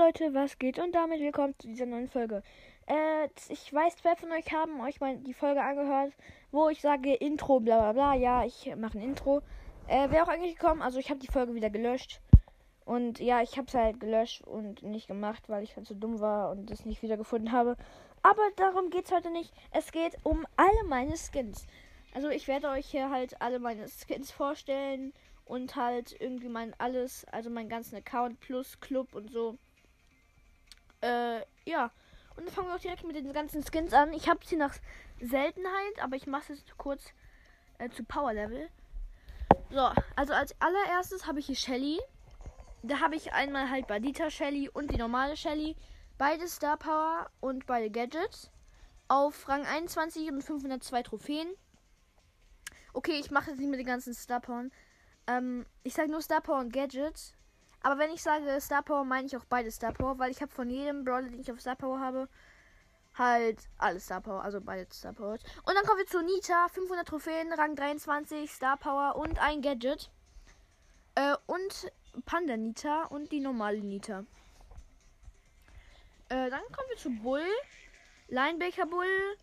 Leute, was geht? Und damit willkommen zu dieser neuen Folge. Äh, ich weiß, zwei von euch haben euch mal die Folge angehört, wo ich sage Intro, bla bla bla. Ja, ich mache ein Intro. Äh, wer auch eigentlich gekommen? Also ich habe die Folge wieder gelöscht. Und ja, ich habe es halt gelöscht und nicht gemacht, weil ich halt so dumm war und es nicht wiedergefunden habe. Aber darum geht es heute nicht. Es geht um alle meine Skins. Also ich werde euch hier halt alle meine Skins vorstellen und halt irgendwie mein alles, also meinen ganzen Account plus Club und so. Äh, ja. Und dann fangen wir auch direkt mit den ganzen Skins an. Ich habe sie nach Seltenheit, aber ich mache es kurz äh, zu Power Level. So, also als allererstes habe ich hier Shelly. Da habe ich einmal halt Bandita Shelly und die normale Shelly. Beide Star Power und beide Gadgets. Auf Rang 21 und 502 Trophäen. Okay, ich mache jetzt nicht mit den ganzen Star Power. Ähm, ich sage nur Star Power und Gadgets. Aber wenn ich sage Star Power, meine ich auch beide Star Power, weil ich habe von jedem Brawler, den ich auf Star Power habe, halt alles Star Power, also beide Star Power. Und dann kommen wir zu Nita, 500 Trophäen, Rang 23, Star Power und ein Gadget. Äh, und Panda Nita und die normale Nita. Äh, dann kommen wir zu Bull, Linebacker Bull,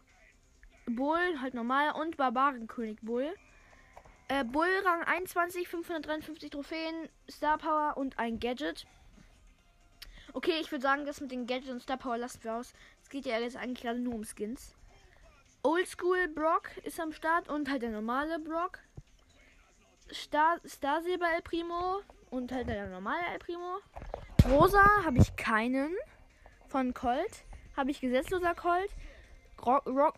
Bull, halt normal und Barbarenkönig Bull. Äh, Bull Rang 21, 553 Trophäen, Star Power und ein Gadget. Okay, ich würde sagen, das mit den Gadgets und Star Power lassen wir aus. Es geht ja jetzt eigentlich gerade nur um Skins. Oldschool Brock ist am Start und halt der normale Brock. Star, Star Silber El Primo und halt der normale El Primo. Rosa habe ich keinen. Von Colt habe ich gesetzloser Colt. Rock, Rock,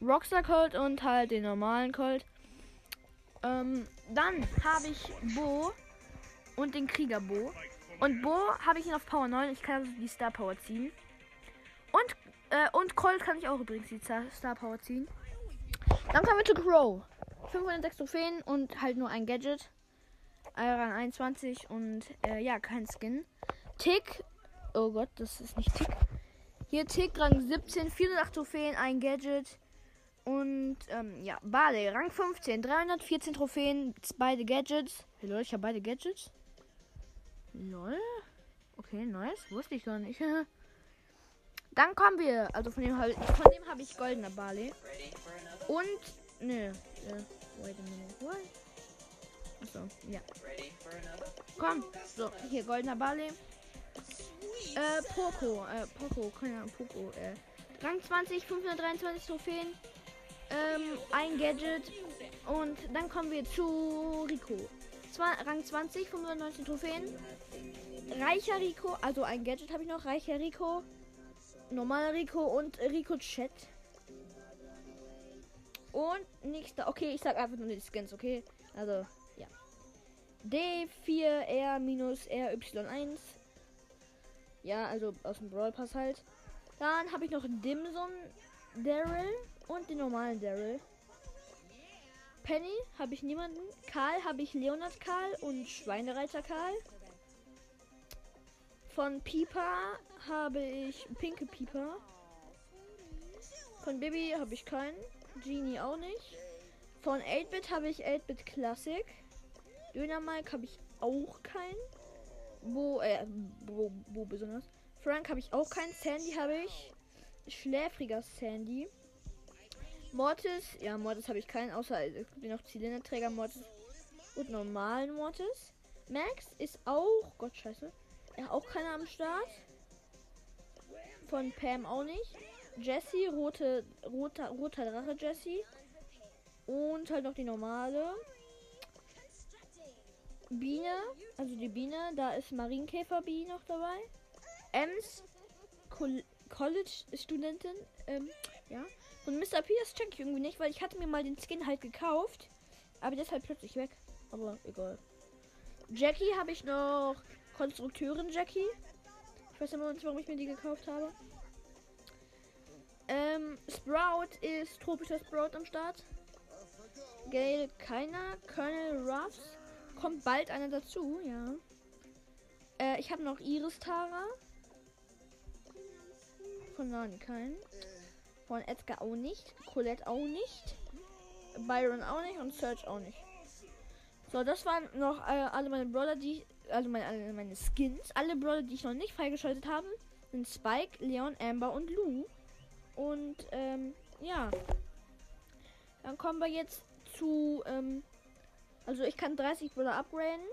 Rockstar Colt und halt den normalen Colt. Ähm, dann habe ich Bo und den Krieger Bo. Und Bo habe ich ihn auf Power 9. Ich kann also die Star Power ziehen. Und, äh, und Colt kann ich auch übrigens die Star Power ziehen. Dann kommen wir zu Crow. 506 Trophäen und halt nur ein Gadget. Rang 21 und äh, ja, kein Skin. Tick. Oh Gott, das ist nicht Tick. Hier Tick, Rang 17, 408 Trophäen, ein Gadget. Und ähm, ja, Bale, Rang 15, 314 Trophäen, beide Gadgets. Hey Leute, ich habe beide Gadgets. Lol. Okay, nice. Wusste ich gar nicht. Dann kommen wir. Also von dem, von dem habe ich goldener Bale. Und. Nö. Uh, wait a minute. What? Achso, ja. Komm. So, hier goldener Bale. Äh, Poco. Äh, Poco. Keine Ahnung, Poco. Äh. Rang 20, 523 Trophäen ähm, ein Gadget und dann kommen wir zu Rico. Zwar Rang 20, 95 Trophäen. Reicher Rico, also ein Gadget habe ich noch. Reicher Rico, normaler Rico und Rico Chat. Und nächster, okay, ich sag einfach nur die Skins, okay? Also, ja. D4R-RY1. Ja, also aus dem Brawl Pass halt. Dann habe ich noch Dimson Daryl und den normalen Daryl. Penny habe ich niemanden. Karl habe ich Leonard Karl und Schweinereiter Karl. Von Pipa habe ich Pinke Pipa. Von Baby habe ich keinen. Genie auch nicht. Von 8-Bit habe ich 8-Bit Classic. Döner Mike habe ich auch keinen. Wo, äh, wo, wo besonders. Frank habe ich auch keinen. Sandy habe ich. Schläfriger Sandy. Mortis, ja, Mortis habe ich keinen, außer es gibt noch Zylinderträger Mortis und normalen Mortis. Max ist auch, Gott scheiße, ja, auch keiner am Start. Von Pam auch nicht. Jessie, rote, roter, roter Drache Jessie. Und halt noch die normale. Biene, also die Biene, da ist Marienkäfer Bee noch dabei. Ems, College-Studentin, ähm, ja. Und Mr. P, das check ich irgendwie nicht, weil ich hatte mir mal den Skin halt gekauft. Aber der ist halt plötzlich weg. Aber egal. Jackie habe ich noch. Konstrukteurin Jackie. Ich weiß immer nicht, warum ich mir die gekauft habe. Ähm, Sprout ist tropischer Sprout am Start. Gale keiner. Colonel Ruffs. Kommt bald einer dazu, ja. Äh, ich habe noch Iris Tara. Von Nani keinen. Von Edgar auch nicht. Colette auch nicht. Byron auch nicht und Search auch nicht. So, das waren noch äh, alle meine Brawler, die also meine, meine Skins, alle Brawler, die ich noch nicht freigeschaltet habe, sind Spike, Leon, Amber und Lou. Und ähm, ja. Dann kommen wir jetzt zu, ähm, also ich kann 30 Brawler upgraden.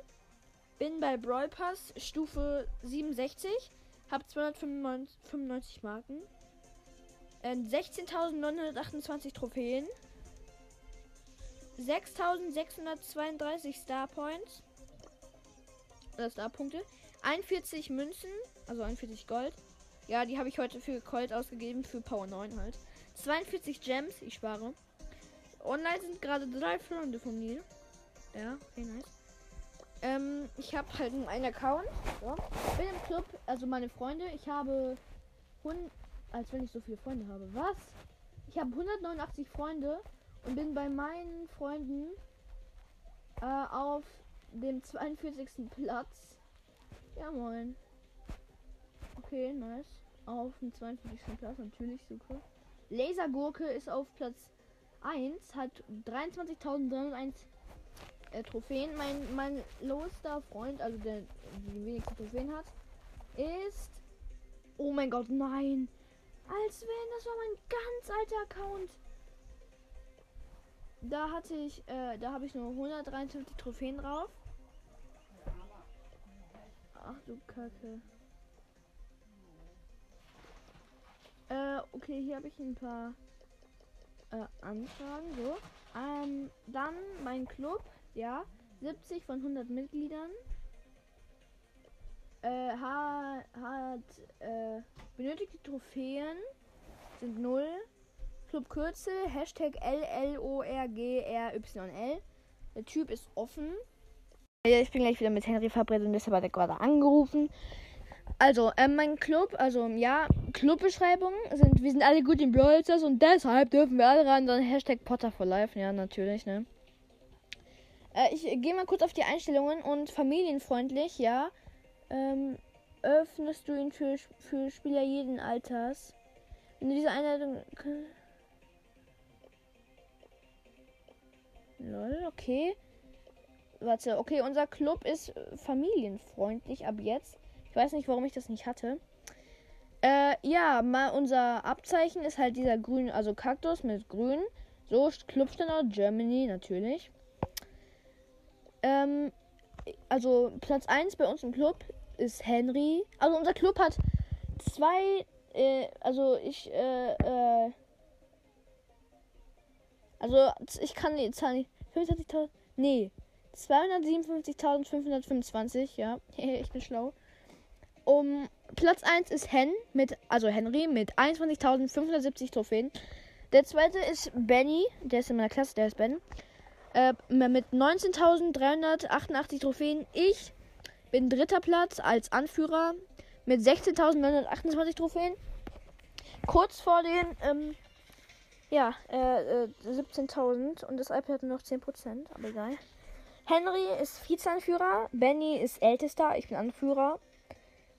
Bin bei Brawl Pass Stufe 67. Hab 295 Marken. Äh, 16.928 Trophäen. 6.632 Star Points. Oder Star Punkte. 41 Münzen, also 41 Gold. Ja, die habe ich heute für Colt ausgegeben, für Power 9 halt. 42 Gems, ich spare. Online sind gerade drei Freunde von mir. Ja, okay, nice. Ähm, ich habe halt nur einen Account. So. Bin im Club, also meine Freunde. Ich habe 100, als wenn ich so viele Freunde habe. Was? Ich habe 189 Freunde und bin bei meinen Freunden äh, auf dem 42. Platz. Ja, moin. Okay, nice. Auf dem 42. Platz, natürlich, super. Lasergurke ist auf Platz 1, hat 23.301 äh, Trophäen. Mein, mein lowester Freund, also der die wenigsten Trophäen hat, ist. Oh mein Gott, nein! Als wenn, das war mein ganz alter Account. Da hatte ich, äh, da habe ich nur 153 Trophäen drauf. Ach du Kacke. Äh, okay, hier habe ich ein paar äh, Anfragen. So. Ähm, dann mein Club, ja. 70 von 100 Mitgliedern. Äh, hat, äh, benötigte Trophäen sind 0. Club Kürzel, Hashtag LLORGRYL. Der Typ ist offen. Ja, ich bin gleich wieder mit Henry verabredet und deshalb hat er gerade angerufen. Also, äh, mein Club, also ja, Clubbeschreibung sind, wir sind alle gut in Brawl und deshalb dürfen wir alle ran. Dann Hashtag Potter for Life, ja, natürlich, ne. Äh, ich gehe mal kurz auf die Einstellungen und familienfreundlich, ja. Ähm, öffnest du ihn für, für Spieler jeden Alters. Wenn du diese Einladung. Lol, okay. Warte, okay, unser Club ist familienfreundlich ab jetzt. Ich weiß nicht, warum ich das nicht hatte. Äh, ja, mal unser Abzeichen ist halt dieser grün, also Kaktus mit grün. So, Clubstandard Germany natürlich. Ähm, also Platz 1 bei uns im Club ist Henry. Also unser Club hat zwei, äh, also ich, äh, äh, also ich kann die Zahl nicht. 25.000, nee, 257.525, ja, ich bin schlau. Um Platz 1 ist Hen mit, also Henry mit 21.570 Trophäen. Der zweite ist Benny, der ist in meiner Klasse, der ist Ben. Äh, mit 19.388 Trophäen. Ich bin dritter Platz als Anführer mit 16.928 Trophäen. Kurz vor den, ähm, ja, äh, äh, 17.000 und das iPad hat nur noch 10%, aber egal. Henry ist Vizeanführer, Benny ist ältester, ich bin Anführer.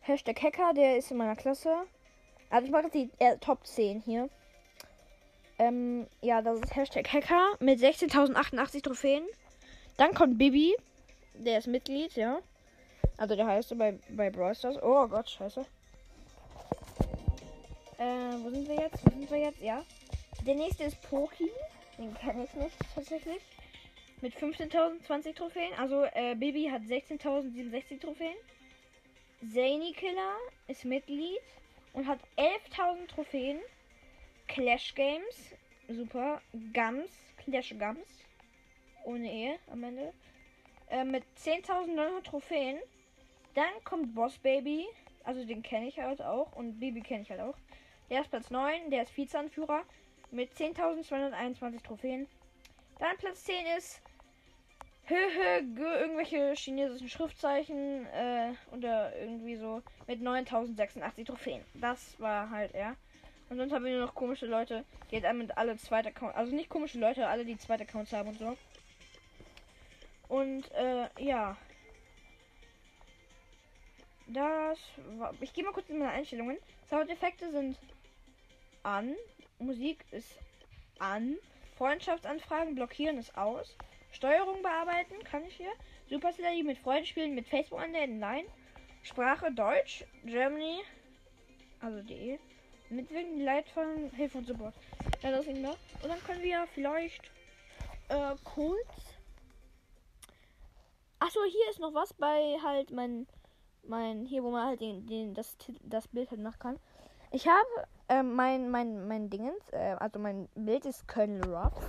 Hashtag Hacker, der ist in meiner Klasse. Also ich mache die äh, Top 10 hier. Ähm, ja, das ist Hashtag Hacker mit 16.088 Trophäen. Dann kommt Bibi, der ist Mitglied, ja. Also der heißt bei, bei Brawl Stars. Oh Gott, scheiße. Äh, wo sind wir jetzt? Wo sind wir jetzt? Ja. Der nächste ist Poki. Den kenne ich nicht tatsächlich. Mit 15.020 Trophäen. Also äh, Bibi hat 16.067 Trophäen. Zany Killer ist Mitglied und hat 11.000 Trophäen. Clash Games, super. Gums, Clash Gums, ohne Ehe am Ende. Äh, mit 10.900 Trophäen. Dann kommt Boss Baby, also den kenne ich halt auch und Baby kenne ich halt auch. Der ist Platz 9, der ist Vizeanführer mit 10.221 Trophäen. Dann Platz 10 ist Höhe, irgendwelche chinesischen Schriftzeichen äh, oder irgendwie so mit 9086 Trophäen. Das war halt er. Und sonst haben wir nur noch komische Leute, die halt mit alle zweite Account, also nicht komische Leute, alle die zweite Accounts haben und so. Und äh, ja. Das war, ich gehe mal kurz in meine Einstellungen. Soundeffekte sind an, Musik ist an, Freundschaftsanfragen blockieren ist aus. Steuerung bearbeiten kann ich hier. Supercell mit Freude spielen, mit Facebook anmelden, nein. Sprache Deutsch, Germany, also de. Mitwirken, Leitfaden, Hilfe und Support. Ja, das ist noch. Und dann können wir vielleicht äh, kurz. Achso, hier ist noch was bei halt mein mein hier wo man halt den, den das das Bild halt machen kann. Ich habe äh, mein mein mein Dingens, äh, also mein Bild ist Colonel Ruffs.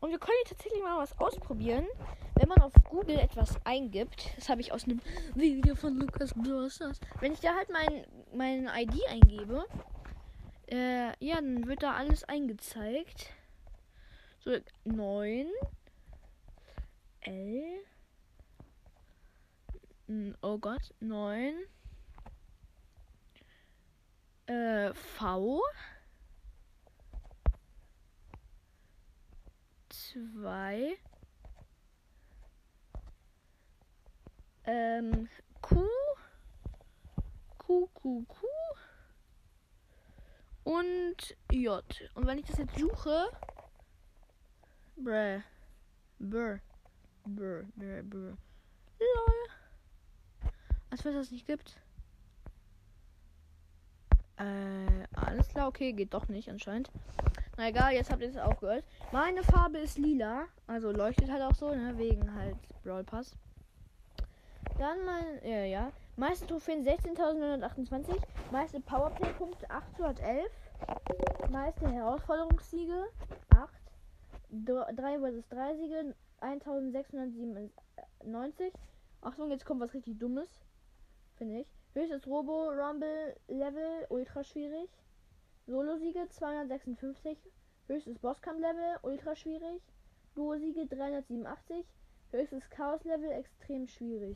Und wir können hier tatsächlich mal was ausprobieren, wenn man auf Google etwas eingibt. Das habe ich aus einem Video von Lukas Blossers. Wenn ich da halt mein mein ID eingebe, äh, ja, dann wird da alles eingezeigt. So 9 L oh Gott, 9 äh, V. 2 ähm, Q. Q Q Q. Und J. Und wenn ich das jetzt suche, brr, brr, brr, brr, brr, lol. Als wenn es das nicht gibt. Äh, alles klar, okay, geht doch nicht anscheinend. Na egal, jetzt habt ihr es auch gehört. Meine Farbe ist lila, also leuchtet halt auch so, ne, wegen halt Brawl Pass. Dann mein, ja, ja. Meiste Trophäen 16.928. Meiste Powerplay-Punkte 811. Meiste Herausforderungssiege 8. 3 vs 3 Siege 1697. Achtung, jetzt kommt was richtig Dummes finde ich. Höchstes Robo Rumble Level ultra schwierig. Solo Siege 256. Höchstes Bosskampf Level ultra schwierig. Duo Siege 387. Höchstes Chaos Level extrem schwierig.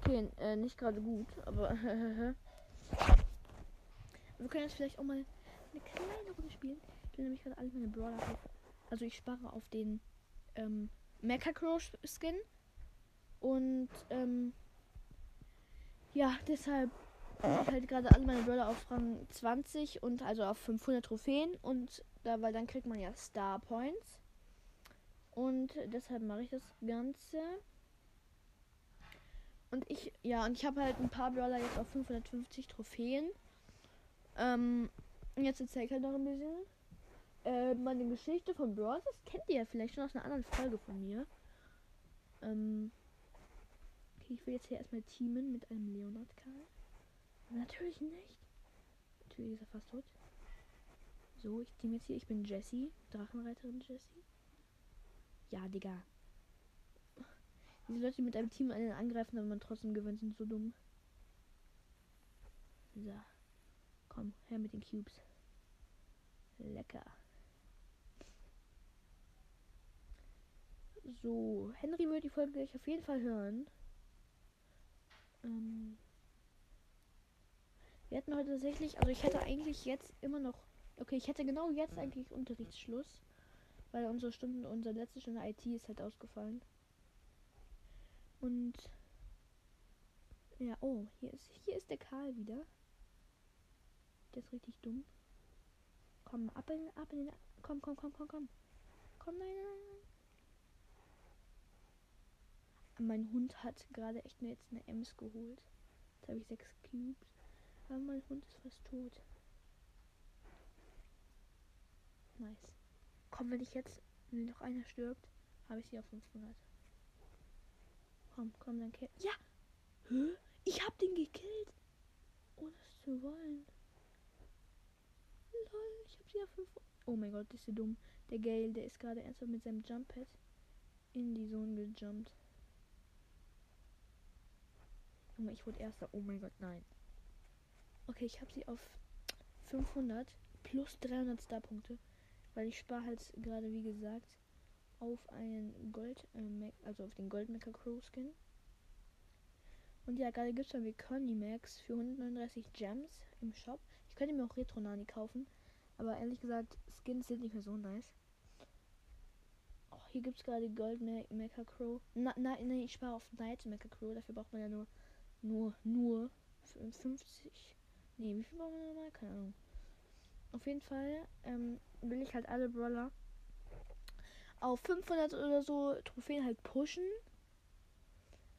Okay, äh, nicht gerade gut, aber wir können jetzt vielleicht auch mal eine kleine Runde spielen. Ich will nämlich gerade alle meine Brawler auf. Also ich spare auf den ähm, Mecha Crow Skin und ähm, ja, deshalb ich halt gerade alle meine Brawler auf Rang 20 und also auf 500 Trophäen und da, weil dann kriegt man ja Star Points. Und deshalb mache ich das Ganze. Und ich, ja, und ich habe halt ein paar Brawler jetzt auf 550 Trophäen. Ähm, jetzt erzähle ich halt noch ein bisschen. Äh, meine Geschichte von Brawl, das kennt ihr ja vielleicht schon aus einer anderen Folge von mir. Ähm, Okay, ich will jetzt hier erstmal teamen mit einem Leonard Karl. Natürlich nicht. Natürlich ist er fast tot. So, ich team jetzt hier. Ich bin Jessie. Drachenreiterin Jessie. Ja, Digga. Diese Leute, die mit einem Team einen angreifen, aber man trotzdem gewinnt, sind so dumm. So. Komm, her mit den Cubes. Lecker. So, Henry wird die Folge gleich auf jeden Fall hören. Ähm, wir hatten heute tatsächlich, also ich hätte eigentlich jetzt immer noch, okay, ich hätte genau jetzt eigentlich Unterrichtsschluss, weil unsere Stunden, unsere letzte Stunde IT ist halt ausgefallen. Und ja, oh, hier ist hier ist der Karl wieder. Der ist richtig dumm. Komm, ab in, ab in den, komm, komm, komm, komm, komm. Komm, nein, nein, nein. Mein Hund hat gerade echt mir jetzt eine Ems geholt. Jetzt habe ich sechs Cubes. Aber mein Hund ist fast tot. Nice. Komm, wenn ich jetzt, wenn noch einer stirbt, habe ich sie auf 500. Komm, komm, dann kill. Ja! Hä? Ich hab den gekillt! Ohne es zu wollen. Lol, ich hab sie auf 500. Oh mein Gott, ist sie dumm. Der Gale, der ist gerade ernsthaft mit seinem Jump Pad in die Zone gejumpt. Junge, ich wurde erster. Oh mein Gott, nein. Okay, ich habe sie auf 500 plus 300 Star-Punkte. Weil ich spare halt gerade, wie gesagt, auf einen Gold, äh, also auf den Gold Mecha Crow Skin. Und ja, gerade gibt es bei mir Conny Max für 139 Gems im Shop. Ich könnte mir auch Retro Nani kaufen. Aber ehrlich gesagt, Skins sind nicht mehr so nice. Oh, hier gibt es gerade Gold Mecha Crow. Nein, nein, ich spare auf Night Mecha Crow. Dafür braucht man ja nur nur, nur 50. Nee, wie viel brauchen wir nochmal? Keine Ahnung. Auf jeden Fall ähm, will ich halt alle Brawler auf 500 oder so Trophäen halt pushen.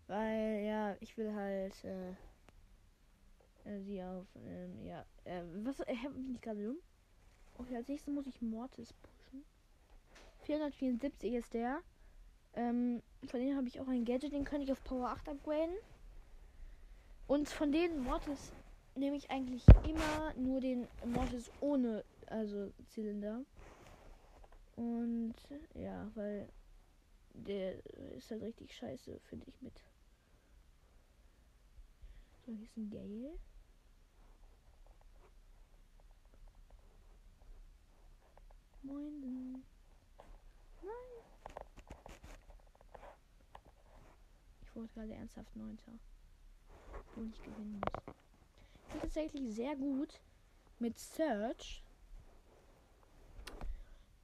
Weil, ja, ich will halt, äh, äh sie auf, ähm, ja, äh, was, äh, bin ich gerade dumm? Okay, als nächstes muss ich Mortis pushen. 474 ist der. Ähm, von denen habe ich auch ein Gadget, den kann ich auf Power 8 upgraden. Und von den Mortis nehme ich eigentlich immer nur den Mortis ohne, also Zylinder. Und ja, weil der ist halt richtig scheiße, finde ich mit. So, hier ist ein Gale. Moin. Nein. Ich wurde gerade ernsthaft Neunter. Wo ich gewinnen muss. Ich bin tatsächlich sehr gut mit Search.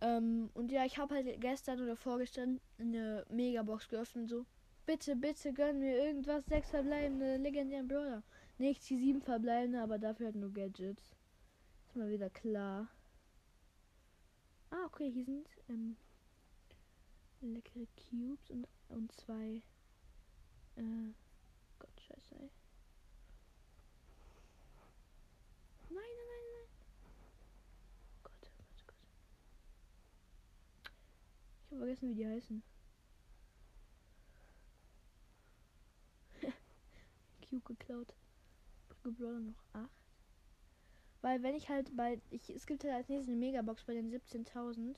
Ähm, und ja, ich habe halt gestern oder vorgestern eine Megabox geöffnet. So, bitte, bitte gönn mir irgendwas. Sechs verbleibende legendären Brawler. Nicht die sieben verbleibende, aber dafür halt nur Gadgets. Ist mal wieder klar. Ah, okay, hier sind ähm, leckere Cubes und, und zwei. Äh, Gott, scheiße, ey. Nein, nein, nein, nein. Gott, Gott, Gott. Ich habe vergessen, wie die heißen. Cube geklaut. Brawler noch 8. Weil wenn ich halt bei. Ich, es gibt halt als nächstes eine Megabox bei den 17.000.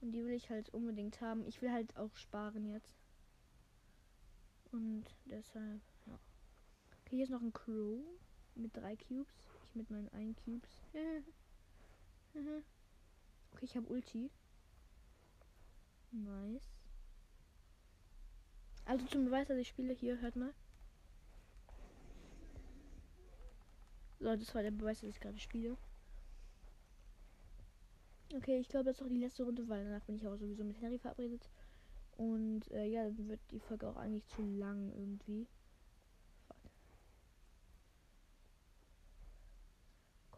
Und die will ich halt unbedingt haben. Ich will halt auch sparen jetzt. Und deshalb, ja. Okay, hier ist noch ein Crow mit drei Cubes. Ich mit meinen einen Cubes. okay, ich habe Ulti. Nice. Also zum Beweis, dass ich spiele, hier, hört mal. So, das war der Beweis, dass ich gerade spiele. Okay, ich glaube, das ist auch die letzte Runde, weil danach bin ich auch sowieso mit Harry verabredet. Und äh, ja, dann wird die Folge auch eigentlich zu lang irgendwie.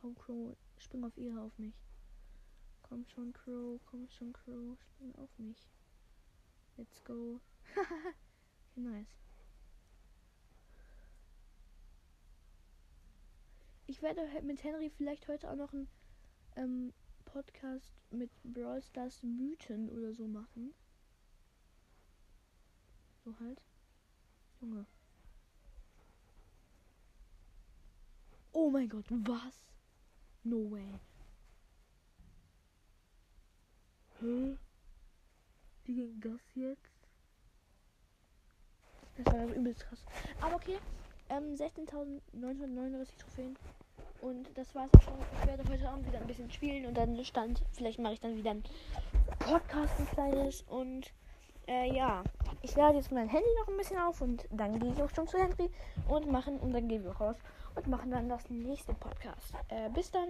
Komm, Crow, spring auf ihre auf mich. Komm schon, Crow, komm schon, Crow, spring auf mich. Let's go. nice. Ich werde mit Henry vielleicht heute auch noch einen ähm, Podcast mit Brawl Stars Mythen oder so machen. So halt. Junge. Oh mein Gott, was? No way. Hä? Wie ging das jetzt? Das war übelst krass. Aber okay. Ähm, 16.939 Trophäen. Und das war's auch schon. Ich werde heute Abend wieder ein bisschen spielen und dann stand. Vielleicht mache ich dann wieder ein Podcast, ein kleines. Und äh, ja, ich lade jetzt mein Handy noch ein bisschen auf und dann gehe ich auch schon zu Henry und machen und dann gehen wir raus und machen dann das nächste Podcast. Äh, bis dann.